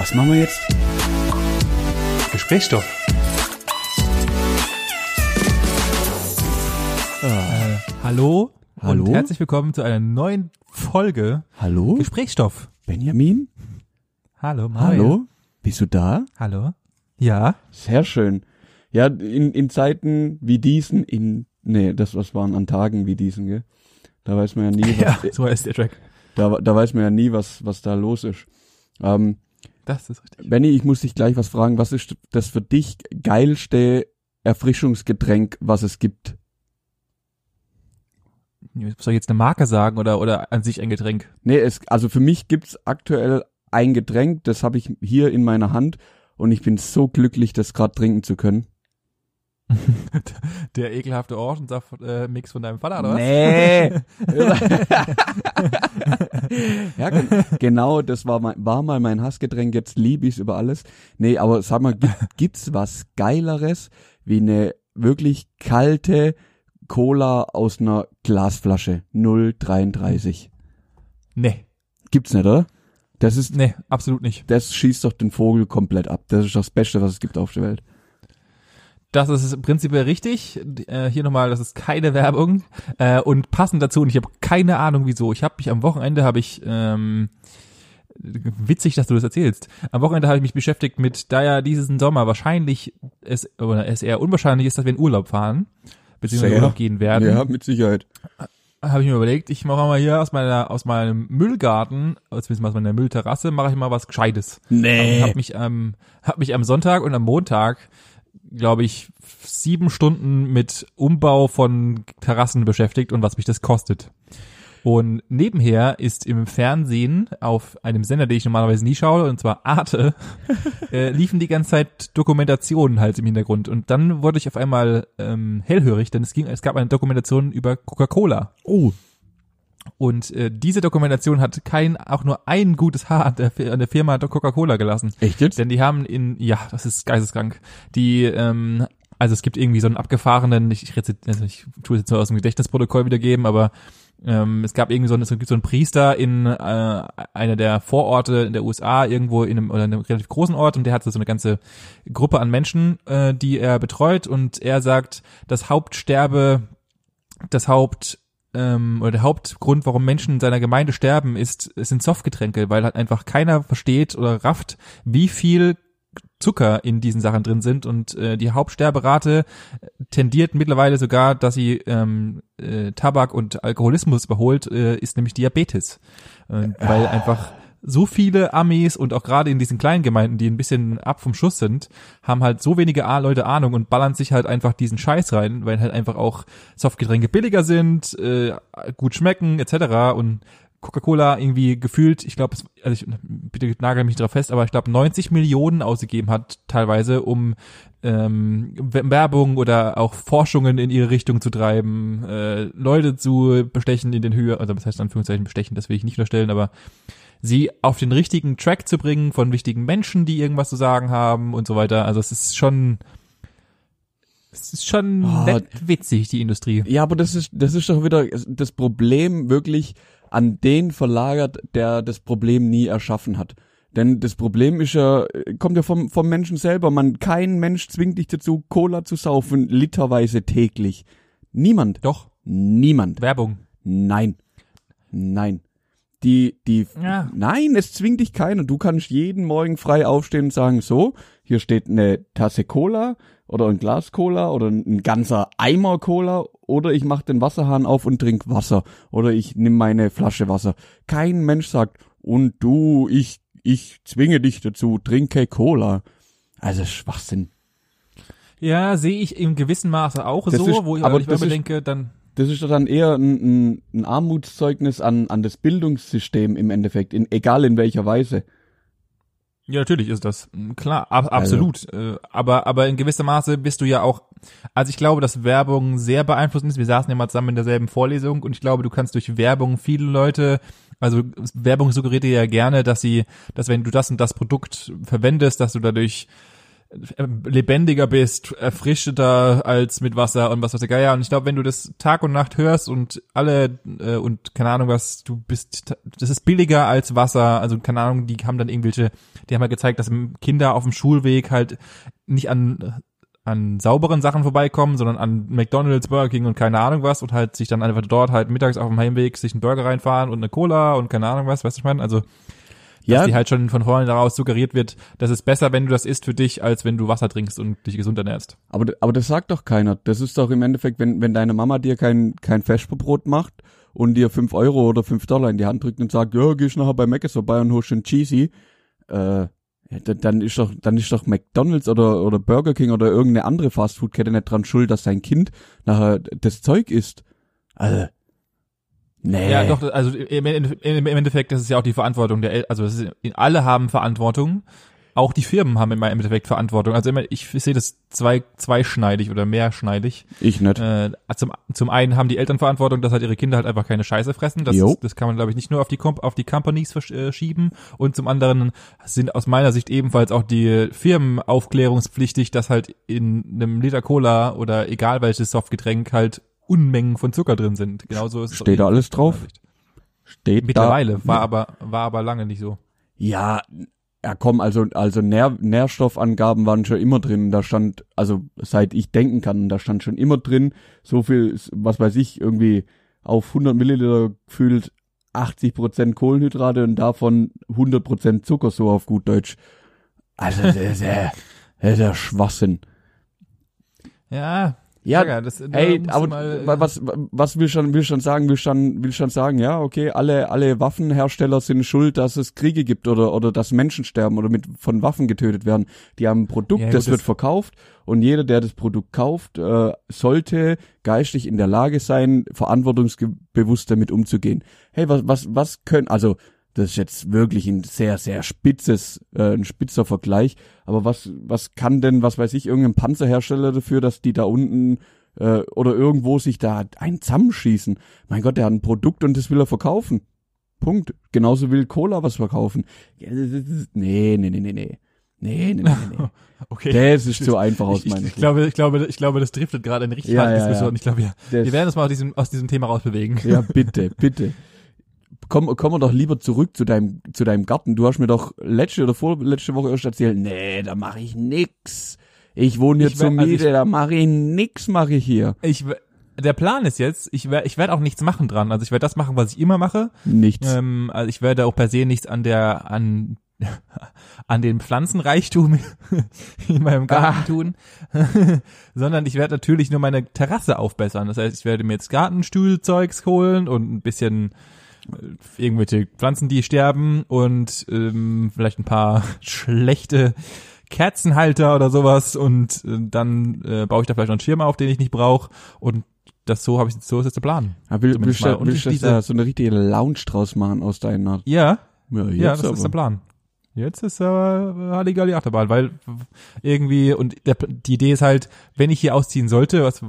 Was machen wir jetzt? Gesprächsstoff. Äh, hallo, Hallo? und herzlich willkommen zu einer neuen Folge Hallo? Gesprächsstoff. Benjamin? Hallo, Mario. Hallo? Bist du da? Hallo. Ja. Sehr schön. Ja, in, in Zeiten wie diesen, in, nee, das was waren an Tagen wie diesen, gell? Da weiß man ja nie, was, Ja, so heißt der Track. da, da weiß man ja nie, was, was da los ist. Ähm, Das ist richtig. Benny, ich muss dich gleich was fragen. Was ist das für dich geilste Erfrischungsgetränk, was es gibt? Soll ich jetzt eine Marke sagen oder, oder an sich ein Getränk? Nee, es, also für mich gibt's aktuell ein Getränk, das habe ich hier in meiner Hand und ich bin so glücklich, das gerade trinken zu können. Der ekelhafte Orangensaft-Mix von deinem Vater, oder was? Nee. ja, gen genau, das war, mein, war mal mein Hassgetränk, jetzt liebe ich's über alles. Nee, aber sag mal, gibt, gibt's was Geileres wie eine wirklich kalte Cola aus einer Glasflasche 033? Nee, Gibt's nicht, oder? Das ist, nee, absolut nicht. das schießt doch den Vogel komplett ab. Das ist das Beste, was es gibt auf der Welt. Das ist prinzipiell richtig. Äh, hier nochmal, das ist keine Werbung. Äh, und passend dazu, und ich habe keine Ahnung wieso. Ich habe mich am Wochenende, habe ich, ähm, witzig, dass du das erzählst. Am Wochenende habe ich mich beschäftigt mit, da ja diesen Sommer wahrscheinlich es, oder es eher unwahrscheinlich ist, dass wir in Urlaub fahren, beziehungsweise Sehr. Urlaub gehen werden. Ja, mit Sicherheit. habe ich mir überlegt, ich mache mal hier aus meiner aus meinem Müllgarten, beziehungsweise aus meiner Müllterrasse, mache ich mal was Gescheites. Nee. Hab mich am hab mich am Sonntag und am Montag, glaube ich, sieben Stunden mit Umbau von Terrassen beschäftigt und was mich das kostet. Und nebenher ist im Fernsehen auf einem Sender, den ich normalerweise nie schaue, und zwar Arte, äh, liefen die ganze Zeit Dokumentationen halt im Hintergrund. Und dann wurde ich auf einmal ähm, hellhörig, denn es ging, es gab eine Dokumentation über Coca-Cola. Oh. Und äh, diese Dokumentation hat kein, auch nur ein gutes Haar an der, an der Firma Coca-Cola gelassen. Echt jetzt? Denn die haben in, ja, das ist geisteskrank. Die, ähm, also es gibt irgendwie so einen abgefahrenen, ich, ich, also ich tue es jetzt nur aus dem Gedächtnisprotokoll wiedergeben, aber ähm, es gab irgendwie so einen, es gibt so einen Priester in äh, einer der Vororte in der USA, irgendwo in einem, oder in einem relativ großen Ort und der hat so eine ganze Gruppe an Menschen, äh, die er betreut und er sagt, das Hauptsterbe, das Haupt, ähm, oder der Hauptgrund, warum Menschen in seiner Gemeinde sterben, ist, es sind Softgetränke, weil halt einfach keiner versteht oder rafft, wie viel Zucker in diesen Sachen drin sind. Und äh, die Hauptsterberate tendiert mittlerweile sogar, dass sie ähm, äh, Tabak und Alkoholismus überholt, äh, ist nämlich Diabetes, äh, weil einfach so viele Amis und auch gerade in diesen kleinen Gemeinden, die ein bisschen ab vom Schuss sind, haben halt so wenige Leute Ahnung und ballern sich halt einfach diesen Scheiß rein, weil halt einfach auch Softgetränke billiger sind, äh, gut schmecken etc. und Coca-Cola irgendwie gefühlt, ich glaube, also ich, bitte nagel mich drauf fest, aber ich glaube 90 Millionen ausgegeben hat teilweise, um ähm, Werbung oder auch Forschungen in ihre Richtung zu treiben, äh, Leute zu bestechen in den Höhe, also was heißt Anführungszeichen bestechen, das will ich nicht unterstellen, aber sie auf den richtigen Track zu bringen von wichtigen Menschen, die irgendwas zu sagen haben und so weiter. Also es ist schon, es ist schon Oh, nett witzig, die Industrie. Ja, aber das ist, das ist doch wieder das Problem wirklich an den verlagert, der das Problem nie erschaffen hat. Denn das Problem ist ja, kommt ja vom, vom Menschen selber. Man, kein Mensch zwingt dich dazu, Cola zu saufen, literweise täglich. Niemand. Doch, Niemand. Werbung. Nein. Nein. Die, die, Ja. nein, es zwingt dich keiner. Du kannst jeden Morgen frei aufstehen und sagen, so, hier steht eine Tasse Cola oder ein Glas Cola oder ein ganzer Eimer Cola oder ich mache den Wasserhahn auf und trink Wasser oder ich nimm meine Flasche Wasser. Kein Mensch sagt, und du, ich, ich zwinge dich dazu, trinke Cola. Also Schwachsinn. Ja, sehe ich im gewissen Maße auch Das so, ist- wo ich aber ich mir denke, dann Das ist doch dann eher ein, ein, ein Armutszeugnis an, an das Bildungssystem im Endeffekt, in, egal in welcher Weise. Ja, natürlich ist das. Mm, Klar, ab, absolut. Äh, Aber, aber in gewisser Maße bist du ja auch, also ich glaube, dass Werbung sehr beeinflussend ist. Wir saßen ja mal zusammen in derselben Vorlesung und ich glaube, du kannst durch Werbung viele Leute, also Werbung suggeriert dir ja gerne, dass sie, dass wenn du das und das Produkt verwendest, dass du dadurch lebendiger bist, erfrischeter als mit Wasser und was weiß der Geier. Und ich glaube, wenn du das Tag und Nacht hörst und alle äh, und keine Ahnung was, du bist, das ist billiger als Wasser. Also keine Ahnung, die haben dann irgendwelche, die haben ja gezeigt, dass Kinder auf dem Schulweg halt nicht an an sauberen Sachen vorbeikommen, sondern an McDonald's, Burger King und keine Ahnung was und halt sich dann einfach dort halt mittags auf dem Heimweg sich einen Burger reinfahren und eine Cola und keine Ahnung was, weißt du, ich meine? Also dass die halt schon von vorne daraus suggeriert wird, dass es besser, wenn du das isst für dich, als wenn du Wasser trinkst und dich gesund ernährst. Aber, aber das sagt doch keiner. Das ist doch im Endeffekt, wenn, wenn deine Mama dir kein, kein Vesperbrot macht und dir fünf Euro oder fünf Dollar in die Hand drückt und sagt, ja, gehst nachher bei Mc's vorbei und holst einen Cheesy, äh, dann ist doch, dann ist doch McDonalds oder, oder Burger King oder irgendeine andere Fastfood-Kette nicht dran schuld, dass sein Kind nachher das Zeug isst. Also, Nee. Ja, doch, also im, Endeffekt, das ist ja auch die Verantwortung der, El also ist, alle haben Verantwortung. Auch die Firmen haben im Endeffekt Verantwortung. Also immer, ich sehe das zwei, zweischneidig oder mehrschneidig. Ich nicht. Äh, zum, zum einen haben die Eltern Verantwortung, dass halt ihre Kinder halt einfach keine Scheiße fressen. Das, ist, das kann man, glaube ich, nicht nur auf die, auf die Companies verschieben. Äh, Und zum anderen sind aus meiner Sicht ebenfalls auch die Firmen aufklärungspflichtig, dass halt in einem Liter Cola oder egal welches Softgetränk halt Unmengen von Zucker drin sind. Genauso ist Steht da alles drauf? Steht Mittlerweile, da, war aber, war aber lange nicht so. Ja, ja komm, also, also Nähr, Nährstoffangaben waren schon immer drin. Da stand, also seit ich denken kann, da stand schon immer drin, so viel, was weiß ich, irgendwie auf 100 Milliliter gefühlt 80 Prozent Kohlenhydrate und davon 100 Prozent Zucker, so auf gut Deutsch. Also, das ist ja, das ist ja Schwachsinn. Ja, ja, ja das, ey, aber mal, was was will schon will schon sagen will schon will schon sagen ja okay alle alle Waffenhersteller sind schuld dass es Kriege gibt oder oder dass Menschen sterben oder mit von Waffen getötet werden. Die haben ein Produkt ja, das, das wird verkauft und jeder der das Produkt kauft äh, sollte geistig in der Lage sein verantwortungsbewusst damit umzugehen. Hey was was was können also das ist jetzt wirklich ein sehr, sehr spitzes, äh, ein spitzer Vergleich. Aber was, was kann denn, was weiß ich, irgendein Panzerhersteller dafür, dass die da unten äh, oder irgendwo sich da ein zusammenschießen? Mein Gott, der hat ein Produkt und das will er verkaufen. Punkt. Genauso will Cola was verkaufen. Nee, nee, nee, nee, nee. Nee, nee, nee, nee. okay. Das ist zu einfach aus meiner Sicht. Ich glaube, ich glaube, ich glaube, das driftet gerade in richtig ja, ja, Diskussion. Ja. Ich glaube, ja. Das wir werden uns mal aus diesem, aus diesem Thema rausbewegen. Ja, bitte, bitte komm, komm doch lieber zurück zu deinem, zu deinem Garten. Du hast mir doch letzte oder vorletzte Woche erst erzählt, nee, da mache ich nix. Ich wohne hier ich zur Miete, also da mache ich nix, mache ich hier. Ich, der Plan ist jetzt, ich werde ich werd auch nichts machen dran. Also ich werde das machen, was ich immer mache. Nichts. Ähm, also ich werde auch per se nichts an der, an, an den Pflanzenreichtum in meinem Garten ah. tun, sondern ich werde natürlich nur meine Terrasse aufbessern. Das heißt, ich werde mir jetzt Gartenstuhlzeugs holen und ein bisschen irgendwelche Pflanzen, die sterben und ähm, vielleicht ein paar schlechte Kerzenhalter oder sowas und äh, dann äh, baue ich da vielleicht noch einen Schirm auf, den ich nicht brauche und das so habe ich so ist jetzt der Plan. Ja, will, willst du, willst du da so eine richtige Lounge draus machen aus deiner? Ja. Ja, ja das aber. ist der Plan. Jetzt ist aber äh, Halligalli Achterbahn, weil irgendwie, und der, die Idee ist halt, wenn ich hier ausziehen sollte, was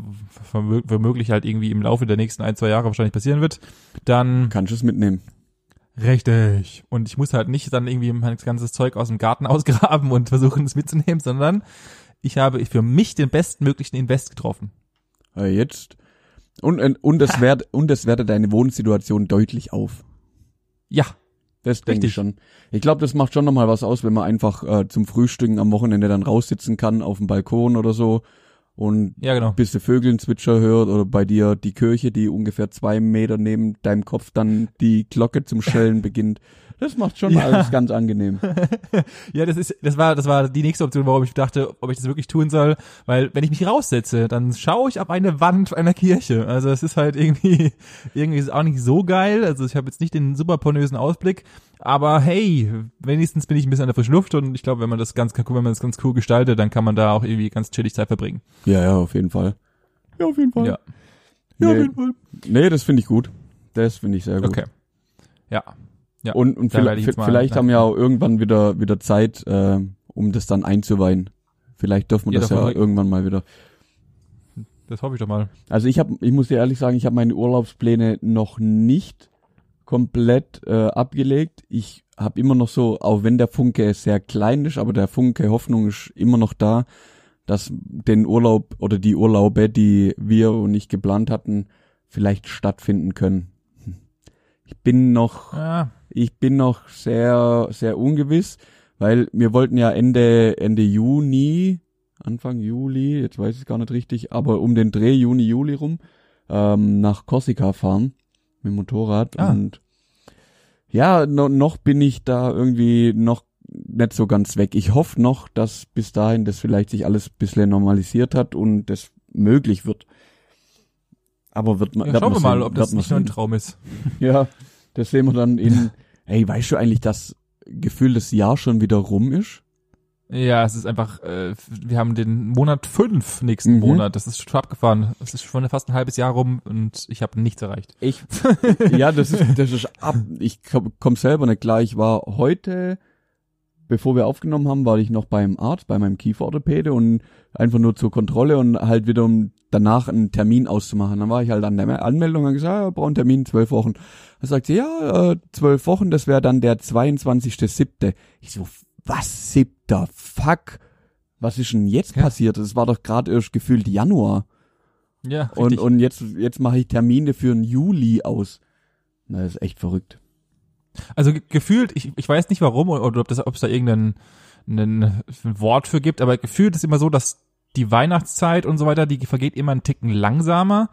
womöglich halt irgendwie im Laufe der nächsten ein, zwei Jahre wahrscheinlich passieren wird, dann... Kannst du es mitnehmen. Richtig. Und ich muss halt nicht dann irgendwie mein ganzes Zeug aus dem Garten ausgraben und versuchen es mitzunehmen, sondern ich habe für mich den bestmöglichen Invest getroffen. Ja, jetzt. Und, und, es wert, und es wertet deine Wohnsituation deutlich auf. Ja, das denke ich schon. Ich glaube, das macht schon nochmal was aus, wenn man einfach äh, zum Frühstücken am Wochenende dann raussitzen kann auf dem Balkon oder so und ja, genau. bis der Vögeln-Zwitscher hört oder bei dir die Kirche, die ungefähr zwei Meter neben deinem Kopf dann die Glocke zum Schellen beginnt. Das macht schon ja. alles ganz angenehm. ja, das ist, das war, das war die nächste Option, warum ich dachte, ob ich das wirklich tun soll, weil wenn ich mich raussetze, dann schaue ich auf eine Wand einer Kirche. Also es ist halt irgendwie, irgendwie ist es auch nicht so geil. Also ich habe jetzt nicht den super pornösen Ausblick, aber hey, wenigstens bin ich ein bisschen an der frischen Luft und ich glaube, wenn man das ganz, wenn man das ganz cool gestaltet, dann kann man da auch irgendwie ganz chillig Zeit verbringen. Ja, ja, auf jeden Fall. Ja, auf jeden Fall. Ja, ja nee. auf jeden Fall. Nee, das finde ich gut. Das finde ich sehr gut. Okay. Ja, ja, und und vielleicht, vielleicht haben wir auch irgendwann wieder wieder Zeit, äh, um das dann einzuweihen. Vielleicht dürfen wir ja, das ja irgendwann mal wieder. Das hoffe ich doch mal. Also ich habe, ich muss dir ehrlich sagen, ich habe meine Urlaubspläne noch nicht komplett äh, abgelegt. Ich habe immer noch so, auch wenn der Funke sehr klein ist, aber der Funke Hoffnung ist immer noch da, dass den Urlaub oder die Urlaube, die wir und ich geplant hatten, vielleicht stattfinden können. Ich bin noch, Ja, ich bin noch sehr, sehr ungewiss, weil wir wollten ja Ende, Ende Juni, Anfang Juli, jetzt weiß ich gar nicht richtig, aber um den Dreh Juni, Juli rum, ähm, nach Korsika fahren mit dem Motorrad Ah. und ja, no, noch bin ich da irgendwie noch nicht so ganz weg. Ich hoffe noch, dass bis dahin das vielleicht sich alles ein bisschen normalisiert hat und das möglich wird. Aber wird man, ja schauen wir mal, ob das nicht nur ein. Traum ist. Ja, das sehen wir dann in, hey, weißt du eigentlich, dass Gefühl das Jahr schon wieder rum ist? Ja, es ist einfach, äh, wir haben den Monat fünf nächsten Mhm. Monat. Das ist schon abgefahren. Es ist schon fast ein halbes Jahr rum und ich habe nichts erreicht. Ich, ja, das ist, das ist ab, ich komm, komm selber nicht klar. Ich war heute, bevor wir aufgenommen haben, war ich noch beim Arzt, bei meinem Kieferorthopäde und einfach nur zur Kontrolle und halt wieder um danach einen Termin auszumachen. Dann war ich halt an der Anmeldung und gesagt, ja, wir brauchen einen Termin, zwölf Wochen. Dann sagt sie, ja, äh, zwölf Wochen, das wäre dann der 22.7. Ich so, was, siebter? Fuck. Was ist denn jetzt Ja. passiert? Das war doch gerade erst gefühlt Januar. Ja, Und, richtig. und jetzt, jetzt mache ich Termine für den Juli aus. Na, das ist echt verrückt. Also ge gefühlt, ich, ich weiß nicht warum oder, ob das, ob es da irgendein ein Wort für gibt, aber gefühlt ist immer so, dass die Weihnachtszeit und so weiter, die vergeht immer einen Ticken langsamer.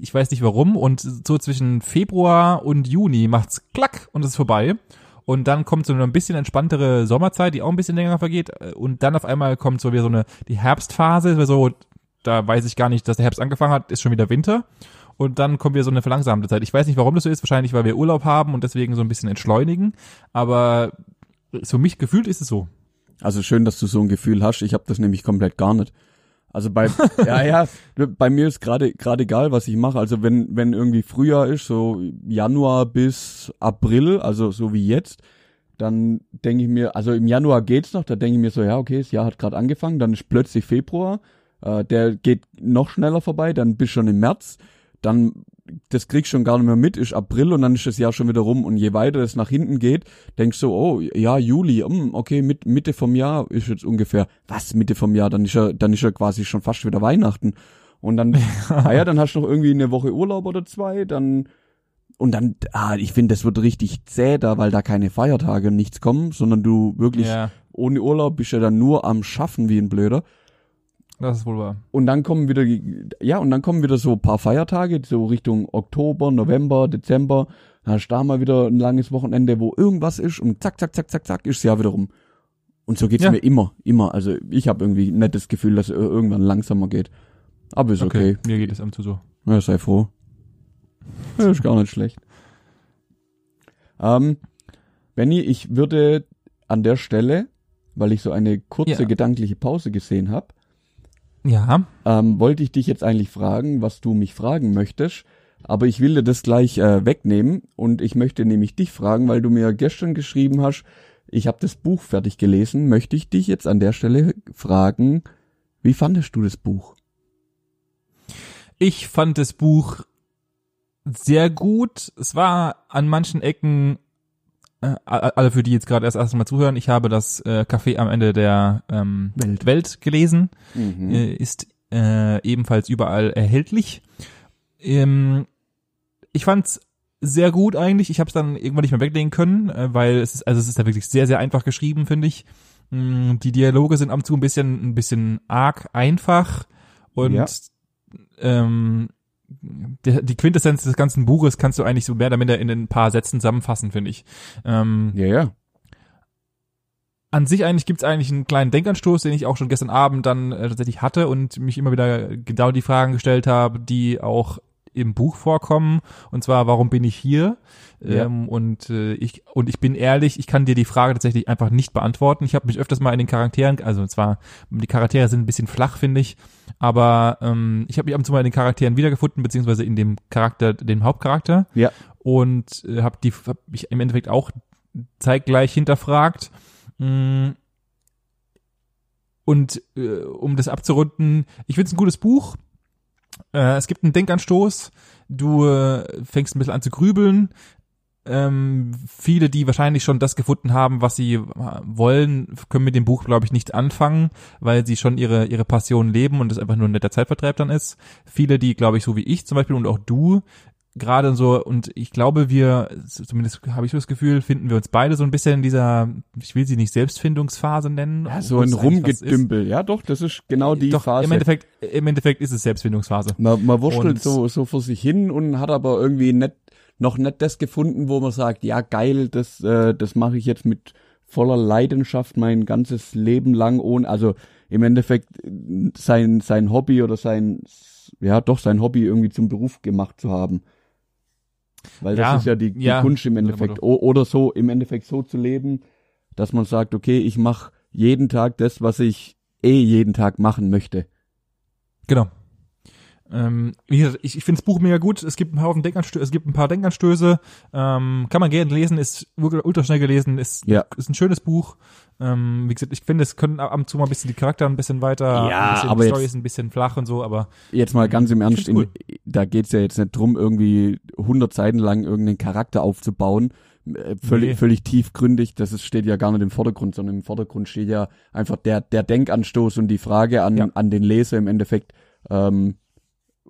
Ich weiß nicht warum. Und so zwischen Februar und Juni macht's klack und es ist vorbei. Und dann kommt so eine ein bisschen entspanntere Sommerzeit, die auch ein bisschen länger vergeht. Und dann auf einmal kommt so wieder so eine, die Herbstphase, so, da weiß ich gar nicht, dass der Herbst angefangen hat, ist schon wieder Winter. Und dann kommt wieder so eine verlangsamte Zeit. Ich weiß nicht, warum das so ist. Wahrscheinlich, weil wir Urlaub haben und deswegen so ein bisschen entschleunigen. Aber für mich gefühlt ist es so. Also schön, dass du so ein Gefühl hast. Ich habe das nämlich komplett gar nicht. Also bei ja ja, bei mir ist gerade gerade egal, was ich mache. Also wenn wenn irgendwie Frühjahr ist, so Januar bis April, also so wie jetzt, dann denke ich mir, also im Januar geht's noch, da denke ich mir so, ja, okay, das Jahr hat gerade angefangen, dann ist plötzlich Februar, äh, der geht noch schneller vorbei, dann bist schon im März, dann das kriegst schon gar nicht mehr mit, ist April und dann ist das Jahr schon wieder rum. Und je weiter es nach hinten geht, denkst du, oh, ja, Juli, hm, okay, mit, Mitte vom Jahr ist jetzt ungefähr, was, Mitte vom Jahr, dann ist ja, dann ist ja quasi schon fast wieder Weihnachten. Und dann, ah ja, dann hast du noch irgendwie eine Woche Urlaub oder zwei, dann, und dann, ah, ich finde, das wird richtig zäh da, weil da keine Feiertage und nichts kommen, sondern du wirklich Ja, ohne Urlaub bist ja dann nur am Schaffen wie ein Blöder. Das ist wohl wahr. Und dann kommen wieder, ja, und dann kommen wieder so ein paar Feiertage, so Richtung Oktober, November, Dezember. Dann hast du da mal wieder ein langes Wochenende, wo irgendwas ist und zack, zack, zack, zack, zack, ist Jahr wieder rum. Und so geht's Ja. mir immer, immer. Also ich habe irgendwie nicht das Gefühl, dass es irgendwann langsamer geht. Aber ist okay. Mir geht es am zu so. Ja, sei froh. Ja, ist gar nicht schlecht. Ähm, Benny, ich würde an der Stelle, weil ich so eine kurze Ja. gedankliche Pause gesehen habe, Ja, ähm, wollte ich dich jetzt eigentlich fragen, was du mich fragen möchtest. Aber ich will dir das gleich äh, wegnehmen und ich möchte nämlich dich fragen, weil du mir gestern geschrieben hast, ich habe das Buch fertig gelesen, möchte ich dich jetzt an der Stelle fragen, wie fandest du das Buch? ich fand das Buch sehr gut. Es war an manchen Ecken, alle für die jetzt gerade erst erstmal zuhören, ich habe das äh, Café am Ende der ähm, Welt. Welt gelesen. Mhm. äh, ist äh, ebenfalls überall erhältlich. Ähm, ich fand's sehr gut eigentlich. Ich habe es dann irgendwann nicht mehr weglegen können, äh, weil es ist also es ist ja wirklich sehr sehr einfach geschrieben, finde ich. Mm, Die Dialoge sind und zu ein bisschen ein bisschen arg einfach und Ja. ähm, der, die Quintessenz des ganzen Buches kannst du eigentlich so mehr oder minder in ein paar Sätzen zusammenfassen, finde ich. Ähm, Ja, ja. an sich eigentlich gibt's eigentlich einen kleinen Denkanstoß, den ich auch schon gestern Abend dann äh, tatsächlich hatte und mich immer wieder genau die Fragen gestellt habe, die auch im Buch vorkommen. Und zwar, warum bin ich hier? Ja. Ähm, und äh, ich und ich bin ehrlich, ich kann dir die Frage tatsächlich einfach nicht beantworten. Ich habe mich öfters mal in den Charakteren, also zwar die Charaktere sind ein bisschen flach, finde ich, aber ähm, ich habe mich ab und zu mal in den Charakteren wiedergefunden, beziehungsweise in dem Charakter, dem Hauptcharakter Ja. und äh, habe die hab mich im Endeffekt auch zeitgleich hinterfragt. Mm. Und äh, um das abzurunden, ich finde es ein gutes Buch. Äh, es gibt einen Denkanstoß. Du äh, fängst ein bisschen an zu grübeln. ähm, viele, die wahrscheinlich schon das gefunden haben, was sie wollen, können mit dem Buch, glaube ich, nichts anfangen, weil sie schon ihre, ihre Passion leben und es einfach nur ein netter Zeitvertreib dann ist. Viele, die, glaube ich, so wie ich zum Beispiel und auch du, gerade so, und ich glaube, wir, zumindest habe ich so das Gefühl, finden wir uns beide so ein bisschen in dieser, ich will sie nicht Selbstfindungsphase nennen. Ja, so ein Rumgedümpel. Ja, doch, das ist genau die doch, Phase. Im Endeffekt, im Endeffekt ist es Selbstfindungsphase. Man, man wurschtelt Und- so, so vor sich hin und hat aber irgendwie nicht, noch nicht das gefunden, wo man sagt, ja geil, das, äh, das mache ich jetzt mit voller Leidenschaft mein ganzes Leben lang ohne, also im Endeffekt äh, sein, sein Hobby oder sein, ja doch sein Hobby irgendwie zum Beruf gemacht zu haben. Weil das Ja, ist ja die, die ja, Kunst im Endeffekt. oder so, im Endeffekt so zu leben, dass man sagt, okay, ich mache jeden Tag das, was ich eh jeden Tag machen möchte. Genau. Ähm, ich, ich finde das Buch mega gut. Es gibt einen Haufen Denkanstöße, es gibt ein paar Denkanstöße. Ähm, kann man gerne lesen, ist wirklich ultra schnell gelesen, ist, Ja. ist ein schönes Buch. Ähm, wie gesagt, ich finde, es können ab und zu mal ein bisschen die Charakter ein bisschen weiter, Ja, ein bisschen, aber die jetzt- Story ist ein bisschen flach und so, aber Jetzt mal ganz im Ernst, in, da geht's ja jetzt nicht drum, irgendwie 100 Seiten lang irgendeinen Charakter aufzubauen. Äh, Völlig, Nee. völlig tiefgründig, das ist, steht ja gar nicht im Vordergrund, sondern im Vordergrund steht ja einfach der, der Denkanstoß und die Frage an, Ja. an den Leser im Endeffekt, ähm,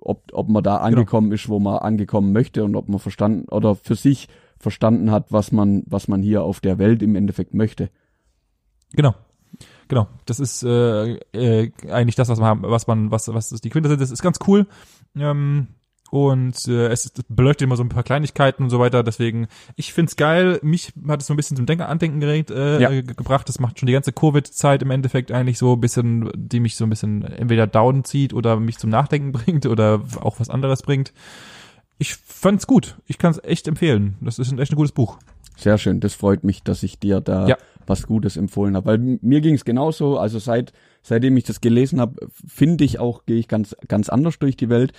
ob, ob man Genau. da angekommen ist, wo man angekommen möchte und ob man verstanden oder für sich verstanden hat, was man, was man hier auf der Welt im Endeffekt möchte. Genau. Genau. Das ist äh, äh, eigentlich das, was man, was man, was, was ist die Quintessenz ist, ist ganz cool. Ähm, und äh, es beleuchtet immer so ein paar Kleinigkeiten und so weiter. Deswegen, ich find's geil. Mich hat es so ein bisschen zum Denken, Andenken geregt, äh, Ja. äh, gebracht. Das macht schon die ganze Covid-Zeit im Endeffekt eigentlich so ein bisschen, die mich so ein bisschen entweder down zieht oder mich zum Nachdenken bringt oder auch was anderes bringt. Ich fand's gut. Ich kann's echt empfehlen. Das ist ein echt ein gutes Buch. Sehr schön, das freut mich, dass ich dir da Ja. was Gutes empfohlen habe. Weil mir ging es genauso, also seit seitdem ich das gelesen habe, finde ich auch, gehe ich ganz, ganz anders durch die Welt,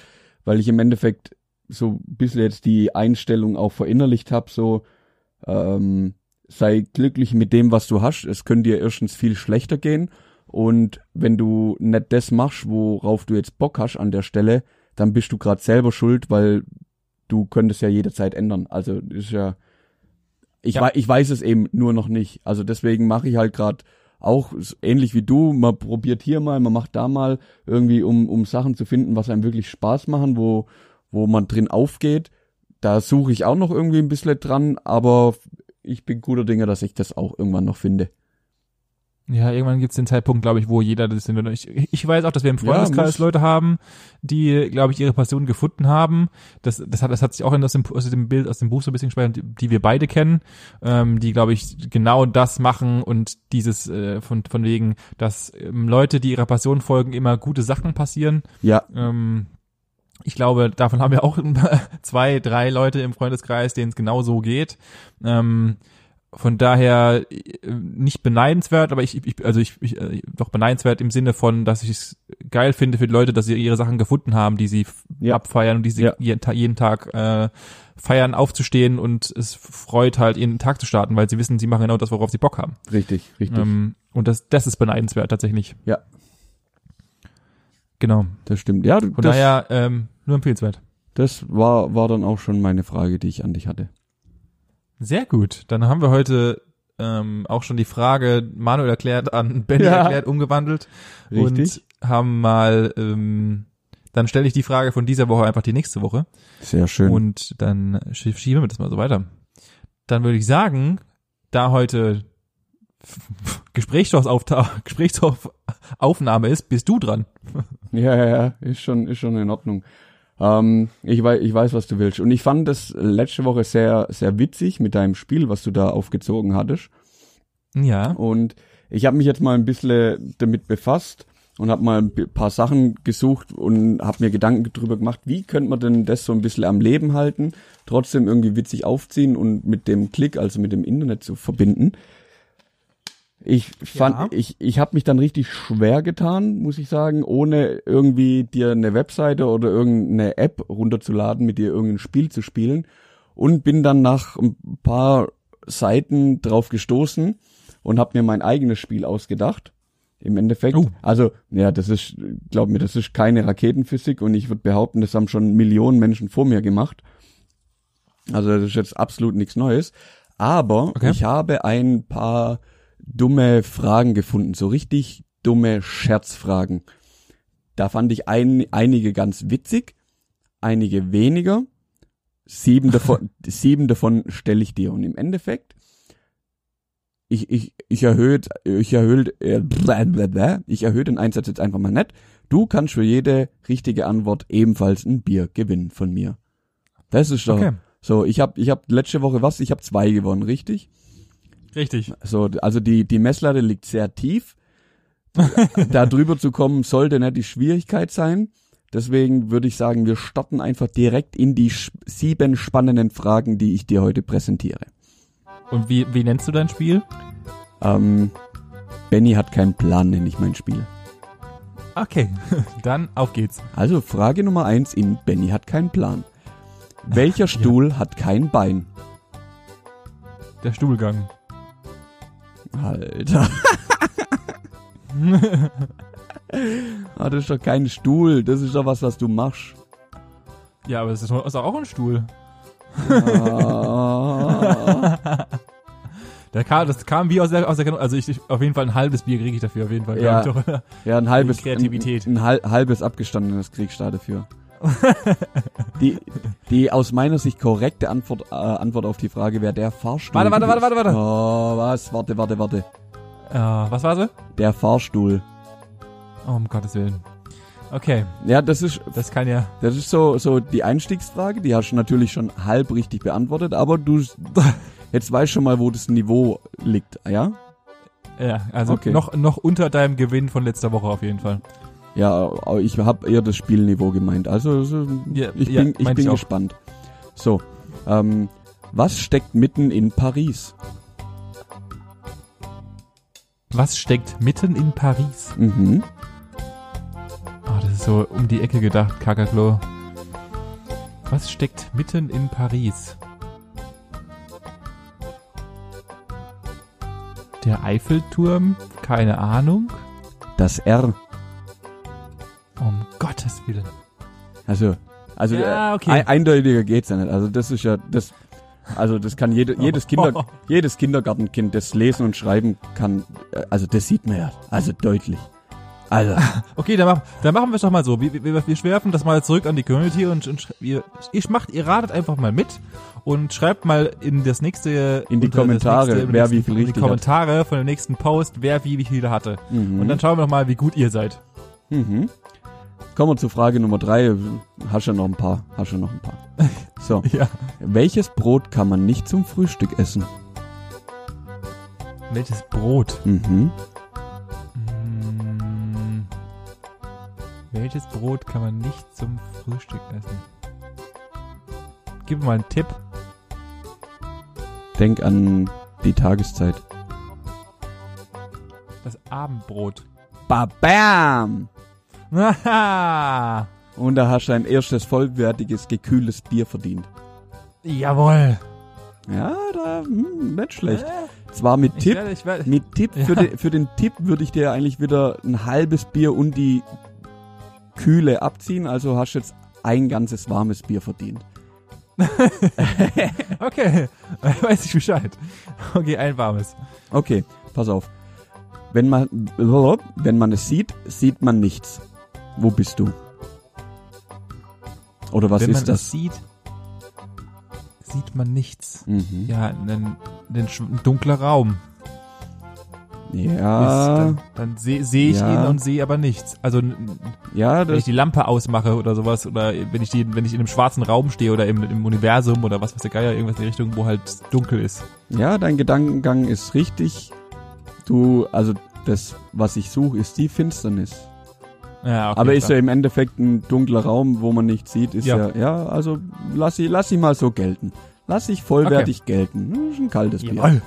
weil ich im Endeffekt so ein bisschen jetzt die Einstellung auch verinnerlicht habe, so ähm, sei glücklich mit dem, was du hast. Es könnte dir erstens viel schlechter gehen. Und wenn du nicht das machst, worauf du jetzt Bock hast an der Stelle, dann bist du gerade selber schuld, weil du könntest ja jederzeit ändern. Also ist ja ich, Ja. wei ich weiß es eben nur noch nicht. Also deswegen mache ich halt gerade auch ähnlich wie du, man probiert hier mal, man macht da mal irgendwie, um, um Sachen zu finden, was einem wirklich Spaß machen, wo, wo man drin aufgeht. Da suche ich auch noch irgendwie ein bisschen dran, aber ich bin guter Dinge, dass ich das auch irgendwann noch finde. Ja, irgendwann gibt's den Zeitpunkt, glaube ich, wo jeder das ich, ich weiß auch, dass wir im Ja, Freundeskreis muss- Leute haben, die, glaube ich, ihre Passion gefunden haben. Das, das hat, das hat sich auch in aus dem, aus dem Bild, aus dem Buch so ein bisschen gespeichert, die, die wir beide kennen, ähm, die, glaube ich, genau das machen und dieses äh, von, von wegen, dass ähm, Leute, die ihrer Passion folgen, immer gute Sachen passieren. Ja, Ähm, ich glaube, davon haben wir auch zwei, drei Leute im Freundeskreis, denen es genau so geht. Ähm, von daher äh, nicht beneidenswert, aber ich, ich also ich, ich äh, doch beneidenswert im Sinne von, dass ich es geil finde für die Leute, dass sie ihre Sachen gefunden haben, die sie Ja. abfeiern und die sie Ja. jeden, jeden Tag äh, feiern, aufzustehen und es freut halt, ihren Tag zu starten, weil sie wissen, sie machen genau das, worauf sie Bock haben. richtig, richtig. Ähm, und das, das ist beneidenswert tatsächlich. Ja. Genau. das stimmt. Ja, du- Von das, daher ähm, nur empfehlenswert. das war, war dann auch schon meine Frage, die ich an dich hatte. Sehr gut. Dann haben wir heute ähm, auch schon die Frage Manuel erklärt an Benny Ja. erklärt umgewandelt Richtig. und haben mal ähm, dann stelle ich die Frage von dieser Woche einfach die nächste Woche Sehr schön. und dann schie- schieben wir das mal so weiter. Dann würde ich sagen, da heute Gesprächsstoffaufnahme ist, bist du dran. Ja, ja, ja, ist schon, ist schon in Ordnung. Ähm, ich weiß, ich weiß, was du willst. Und ich fand das letzte Woche sehr, sehr witzig mit deinem Spiel, was du da aufgezogen hattest. Ja. Und ich habe mich jetzt mal ein bisschen damit befasst und habe mal ein paar Sachen gesucht und habe mir Gedanken drüber gemacht, wie könnte man denn das so ein bisschen am Leben halten, trotzdem irgendwie witzig aufziehen und mit dem Klick, also mit dem Internet zu verbinden. Ich fand, Ja. ich, ich habe mich dann richtig schwer getan, muss ich sagen, ohne irgendwie dir eine Webseite oder irgendeine App runterzuladen, mit dir irgendein Spiel zu spielen und bin dann nach ein paar Seiten drauf gestoßen und habe mir mein eigenes Spiel ausgedacht. Im Endeffekt. Oh. Also, ja, das ist, glaub mir, das ist keine Raketenphysik und ich würde behaupten, das haben schon Millionen Menschen vor mir gemacht. Also das ist jetzt absolut nichts Neues. Aber Okay. ich habe ein paar dumme Fragen gefunden, so richtig dumme Scherzfragen. Da fand ich ein, einige ganz witzig, einige weniger. Sieben davon, sieben davon stelle ich dir. Und im Endeffekt, ich, ich, ich erhöhe, ich erhöhe, äh, ich erhöhe den Einsatz jetzt einfach mal nicht. Du kannst für jede richtige Antwort ebenfalls ein Bier gewinnen von mir. Das ist doch Okay. so. Ich habe, ich habe letzte Woche was? Ich habe zwei gewonnen, richtig? Richtig. So, also die die Messlatte liegt sehr tief. da drüber zu kommen sollte nicht die Schwierigkeit sein. Deswegen würde ich sagen, wir starten einfach direkt in die sieben spannenden Fragen, die ich dir heute präsentiere. Und wie, wie nennst du dein Spiel? Ähm, Benny hat keinen Plan, nenne ich mein Spiel. Okay, dann auf geht's. Also Frage Nummer eins in Benny hat keinen Plan. Welcher Stuhl hat kein Bein? Der Stuhlgang. Alter. ah, das ist doch kein Stuhl, das ist doch was, was du machst. Ja, aber das ist doch auch ein Stuhl. Ah. Der kam, das kam wie aus der, aus der Kanone. Also ich, ich, auf jeden Fall ein halbes Bier kriege ich dafür, auf jeden Fall. Ja. Ja, ein halbes, Kreativität. Ein, ein hal- halbes abgestandenes Kriegsstahl dafür. die, die aus meiner Sicht korrekte Antwort, äh, Antwort auf die Frage wäre der Fahrstuhl. Warte, warte, warte, warte, warte. Oh, was? Warte, warte, warte. Äh, was war sie? Der Fahrstuhl. Oh, um Gottes Willen. Okay, Ja, das ist, das kann ja. das ist so, so die Einstiegsfrage. Die hast du natürlich schon halb richtig beantwortet, aber du, jetzt weißt schon mal, wo das Niveau liegt, ja? Ja, also Okay. noch, noch unter deinem Gewinn von letzter Woche auf jeden Fall. Ja, ich habe eher das Spielniveau gemeint. Also so, Ja, ich ja, bin, ich meinte bin ich gespannt. So, ähm, was steckt mitten in Paris? Was steckt mitten in Paris? Mhm. Ah, das ist so um die Ecke gedacht, Kakaklo. Was steckt mitten in Paris? Der Eiffelturm? Keine Ahnung. Das R. Willen. Also, also Ja, äh, okay. ein, eindeutiger geht's ja nicht. Also das ist ja das. Also das kann jede, jedes Kinder, jedes Kindergartenkind, das lesen und schreiben kann. äh, Also das sieht man ja. Also deutlich. Also Okay, dann, mach, dann machen wir es doch mal so. Wir, wir, wir schwerfen das mal zurück an die Community und, und ihr, ich macht, ihr ratet einfach mal mit und schreibt mal in das nächste In die Kommentare, nächste, wer nächsten- wie viel in die richtig hat. Kommentare von dem nächsten Post, wer wie wie viele hatte. mhm. Und dann schauen wir noch mal, wie gut ihr seid. Mhm. Kommen wir zu Frage Nummer drei. Hast ja noch ein paar. Hast ja noch ein paar. So. Ja. Welches Brot kann man nicht zum Frühstück essen? Welches Brot? Mhm. Mm, welches Brot kann man nicht zum Frühstück essen? Gib mir mal einen Tipp. Denk an die Tageszeit. Das Abendbrot. Babam! Haha! Und da hast du ein erstes vollwertiges, gekühltes Bier verdient. Jawohl. Ja, da, hm, nicht schlecht. Äh, Zwar mit Tipp, werde, werde. mit Tipp, für, Ja. den, für den Tipp würde ich dir eigentlich wieder ein halbes Bier und die Kühle abziehen, also hast du jetzt ein ganzes warmes Bier verdient. Okay, weiß ich Bescheid. Okay, ein warmes. Okay, pass auf. Wenn man, wenn man es sieht, sieht man nichts. Wo bist du? Oder was Wenn ist man das? es sieht, sieht man nichts. Mhm. Ja, ein, ein, dunkler Raum. Ist, Ja, dann dann sehe seh ich Ja. ihn und sehe aber nichts. Also ja, wenn ich das, die Lampe ausmache oder sowas oder wenn ich die, wenn ich in einem schwarzen Raum stehe oder im, im Universum oder was weiß der Geier, irgendwas in die Richtung, wo halt dunkel ist. ja, dein Gedankengang ist richtig. Du, also das, was ich suche, ist die Finsternis. Ja, okay, Aber ist ja klar. im Endeffekt ein dunkler Raum, wo man nichts sieht, ist ja, Ja. ja, also lass sie, lass sie mal so gelten. Lass sich vollwertig gelten. Hm, Ist ein kaltes Bier. Jawohl.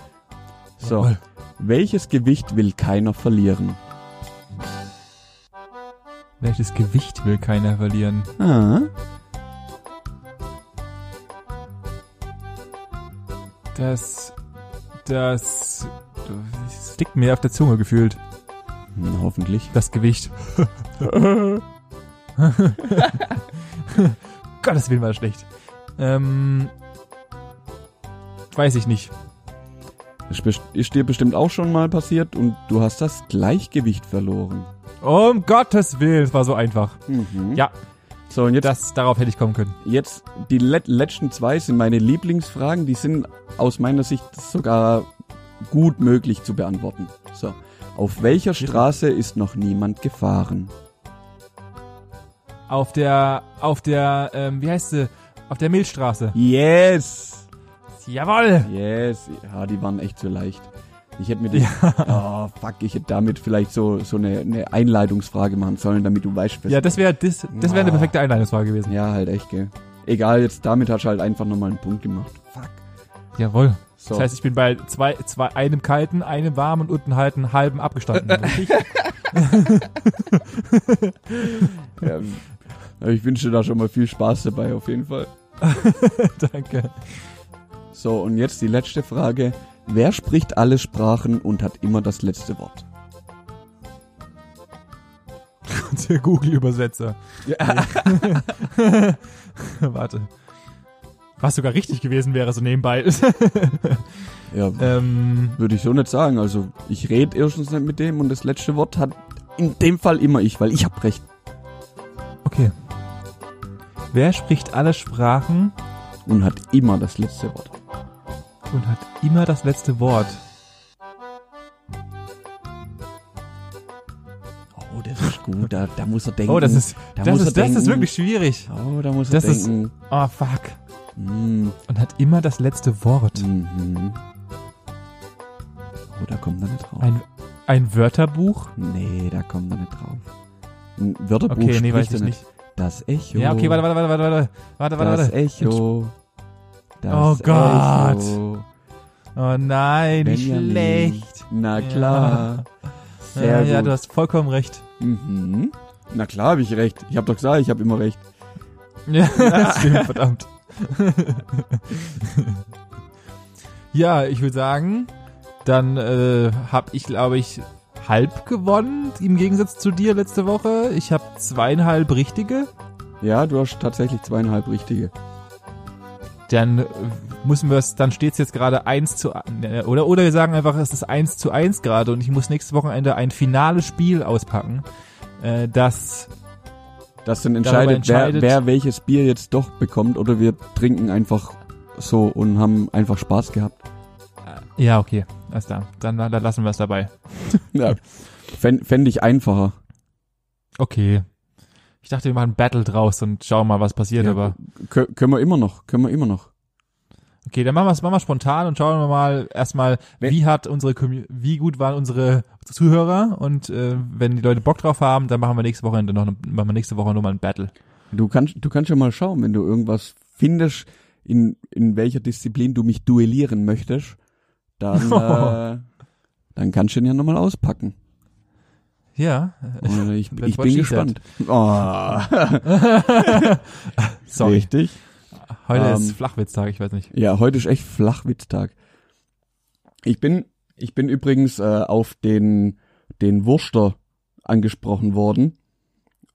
So, Jawohl. welches Gewicht will keiner verlieren? Welches Gewicht will keiner verlieren? Ah, Das, das, das liegt mir auf der Zunge gefühlt. Hm, hoffentlich. Das Gewicht. Gottes Willen war das schlecht. Ähm, weiß ich nicht. Das ist dir bestimmt auch schon mal passiert und du hast das Gleichgewicht verloren. Um Gottes Willen, es war so einfach. Mhm. Ja, So, und jetzt, das, darauf hätte ich kommen können. jetzt die let letzten zwei sind meine Lieblingsfragen. Die sind aus meiner Sicht sogar gut möglich zu beantworten. So, auf welcher Straße ist noch niemand gefahren? Auf der, auf der, ähm, wie heißt sie? Auf der Milchstraße. Yes! Jawoll! Yes! Ja, die waren echt so leicht. Ich hätte mir die, oh fuck, ich hätte damit vielleicht so, so eine, eine Einleitungsfrage machen sollen, damit du weißt, was Ja, das wäre das, das wäre eine perfekte Einleitungsfrage gewesen. Ja, halt echt, gell. Egal, jetzt damit hast du halt einfach nochmal einen Punkt gemacht. Fuck. Jawohl. So. Das heißt, ich bin bei zwei, zwei, einem kalten, einem warmen und einem halben, halben abgestanden. Ja, ich wünsche dir da schon mal viel Spaß dabei, auf jeden Fall. Danke. So, und jetzt die letzte Frage. Wer spricht alle Sprachen und hat immer das letzte Wort? Der Google-Übersetzer. Ja. Warte. Was sogar richtig gewesen wäre, so nebenbei. ja, ähm, würde ich so nicht sagen. Also, ich rede erstens nicht mit dem und das letzte Wort hat in dem Fall immer ich, weil ich hab recht. okay. Wer spricht alle Sprachen Und hat immer das letzte Wort. und hat immer das letzte Wort? Oh, das ist gut. Da, da muss er denken. Oh, das ist, da das muss er ist, das denken. ist wirklich schwierig. Oh, da muss er Das ist- denken. Oh, fuck. Mm, Und hat immer das letzte Wort. mhm. Oh, da kommt er nicht drauf. Ein, ein Wörterbuch? Nee, da kommt er nicht drauf. Ein Wörterbuch Okay, nee, weiß ich nicht. Das Echo. Ja, okay, warte, warte, warte, warte, warte, warte, warte, Das. Echo. Das Oh Gott. Echo. Oh nein, wie Benjamin. schlecht. Na Ja. klar. Sehr ja, gut. ja, du hast vollkommen recht. Mhm. Na klar habe ich recht. Ich habe doch gesagt, ich habe immer recht. Ja, stimmt, verdammt. ja, ich würde sagen, dann äh, habe ich, glaube ich, halb gewonnen, im Gegensatz zu dir letzte Woche. Ich habe zweieinhalb richtige. Ja, du hast tatsächlich zweieinhalb richtige. Dann äh, müssen wir es, dann steht's jetzt gerade eins zu äh, oder oder wir sagen einfach, es ist eins zu eins gerade und ich muss nächstes Wochenende ein finales Spiel auspacken, äh, das Das dann entscheidet, entscheidet- wer, wer welches Bier jetzt doch bekommt oder wir trinken einfach so und haben einfach Spaß gehabt. ja okay, alles klar, dann, dann lassen wir es dabei. Ja. Fände fänd ich einfacher. Okay. Ich dachte, wir machen ein Battle draus und schauen mal, was passiert, Ja, aber Kö- können wir immer noch, können wir immer noch. Okay, dann machen wir es machen wir spontan und schauen wir mal erstmal, wie hat unsere wie gut waren unsere Zuhörer und äh, wenn die Leute Bock drauf haben, dann machen wir nächste Woche noch machen wir nächste Woche noch mal ein Battle. Du kannst, du kannst ja mal schauen, wenn du irgendwas findest, in, in welcher Disziplin du mich duellieren möchtest, dann, äh, dann kannst du ihn ja nochmal auspacken. Ja, ich ich bin gespannt. Oh, sorry. richtig. Heute Ähm, ist Flachwitztag, ich weiß nicht. Ja, heute ist echt Flachwitztag. Ich bin, ich bin übrigens äh, auf den, den Wurster angesprochen worden.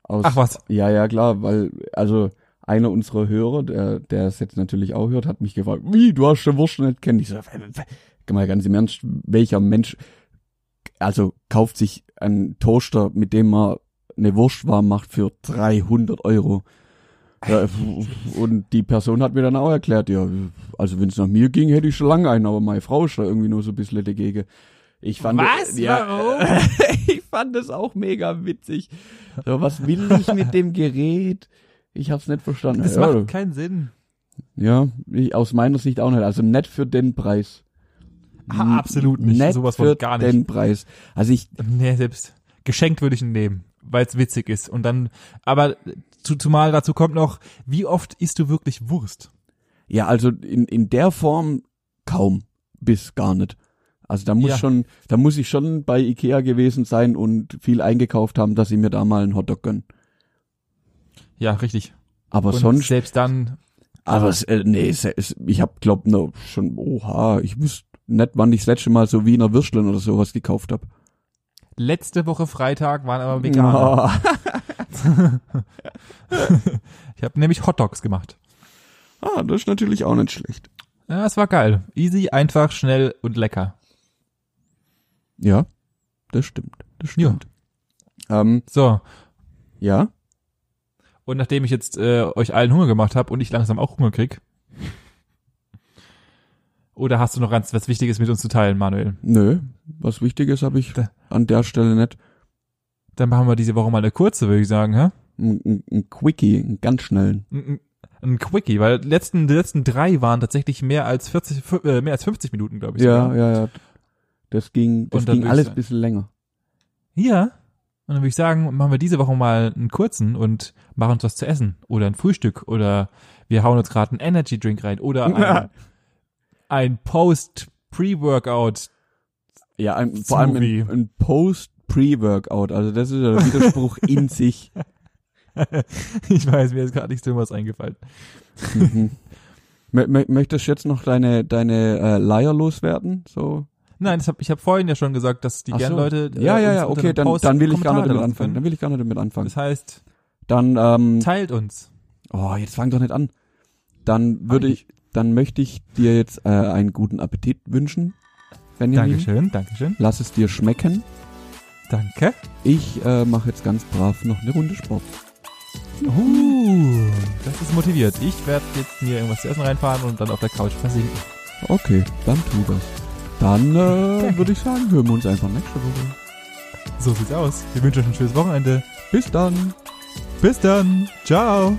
Aus, Ach was. Ja, ja, klar, weil, also, einer unserer Hörer, der, der es jetzt natürlich auch hört, hat mich gefragt, wie, du hast den Wurster nicht kennt. Ich so, mal ganz im Ernst, welcher Mensch, also, kauft sich einen Toaster, mit dem man eine Wurst warm macht für 300 Euro. Ja, und die Person hat mir dann auch erklärt, ja, also wenn es nach mir ging, hätte ich schon lange einen, aber meine Frau ist da irgendwie nur so ein bisschen dagegen. Ich fand, Was? Ja, Warum? ich fand es auch mega witzig. So, was will ich mit dem Gerät? Ich hab's nicht verstanden. Das ja, macht keinen Sinn. ja, ich, aus meiner Sicht auch nicht. Also nicht für den Preis. Ah, absolut nicht. Nicht Sowas von für gar nicht. den Preis. Also ich, Nee, selbst geschenkt würde ich ihn nehmen, weil es witzig ist. Und dann, aber zu, zumal dazu kommt noch, wie oft isst du wirklich Wurst? ja, also in, in der Form kaum bis gar nicht. Also da muss Ja. schon, da muss ich schon bei Ikea gewesen sein und viel eingekauft haben, dass ich mir da mal einen Hotdog gönn. Ja, richtig. Aber Und sonst, selbst dann, aber es, äh, nee, ich hab glaub noch schon, oha, ich wüsste nicht, wann ich das letzte Mal so Wiener Würsteln oder sowas gekauft hab. letzte Woche Freitag waren aber Veganer. Ich habe nämlich Hotdogs gemacht. Ah, das ist natürlich auch nicht schlecht. Ja, es war geil. Easy, einfach, schnell und lecker. Ja, das stimmt. Das stimmt. Ähm, So, ja. und nachdem ich jetzt äh, euch allen Hunger gemacht habe und ich langsam auch Hunger krieg, oder hast du noch ganz was Wichtiges mit uns zu teilen, Manuel? Nö, was Wichtiges habe ich an der Stelle nicht. Dann machen wir diese Woche mal eine kurze, würde ich sagen, hä? Ein, ein, ein Quickie, einen ganz schnellen. Ein, ein- Quickie, weil die letzten, die letzten drei waren tatsächlich mehr als 40, fü- äh, mehr als 50 Minuten, glaube ich. Ja, sogar. ja, ja. Das ging, das ging alles ein bisschen länger. Ja. Und dann würde ich sagen, machen wir diese Woche mal einen kurzen und machen uns was zu essen. Oder ein Frühstück. Oder wir hauen uns gerade einen Energy Drink rein. Oder ein, ein Post-Pre-Workout. Ja, ein, vor allem ein, ein Post-Pre-Workout. Also das ist ja der Widerspruch in sich. Ich weiß, mir ist gerade nichts Dummes eingefallen. Mhm. Mö- mö- Möchtest du jetzt noch deine, deine äh, Leier loswerden? So. Nein, das hab, ich habe vorhin ja schon gesagt, dass die so. Leute. äh, Ja, ja, ja, okay, dann, dann will ich gar nicht damit anfangen. können. Dann will ich gar nicht damit anfangen. Das heißt, Dann, ähm, teilt uns. oh, jetzt fang doch nicht an. Dann würde ich, dann möchte ich dir jetzt äh, einen guten Appetit wünschen. Benjamin. Dankeschön, Dankeschön. Lass es dir schmecken. Danke. Ich äh, mache jetzt ganz brav noch eine Runde Sport. Uh, das ist motiviert. Ich werde jetzt mir irgendwas zu essen reinfahren und dann auf der Couch versinken. Okay, dann tu das. Dann äh, würde ich sagen, hören wir uns einfach nächste Woche. So sieht's aus. Wir wünschen euch ein schönes Wochenende. Bis dann. Bis dann. Ciao.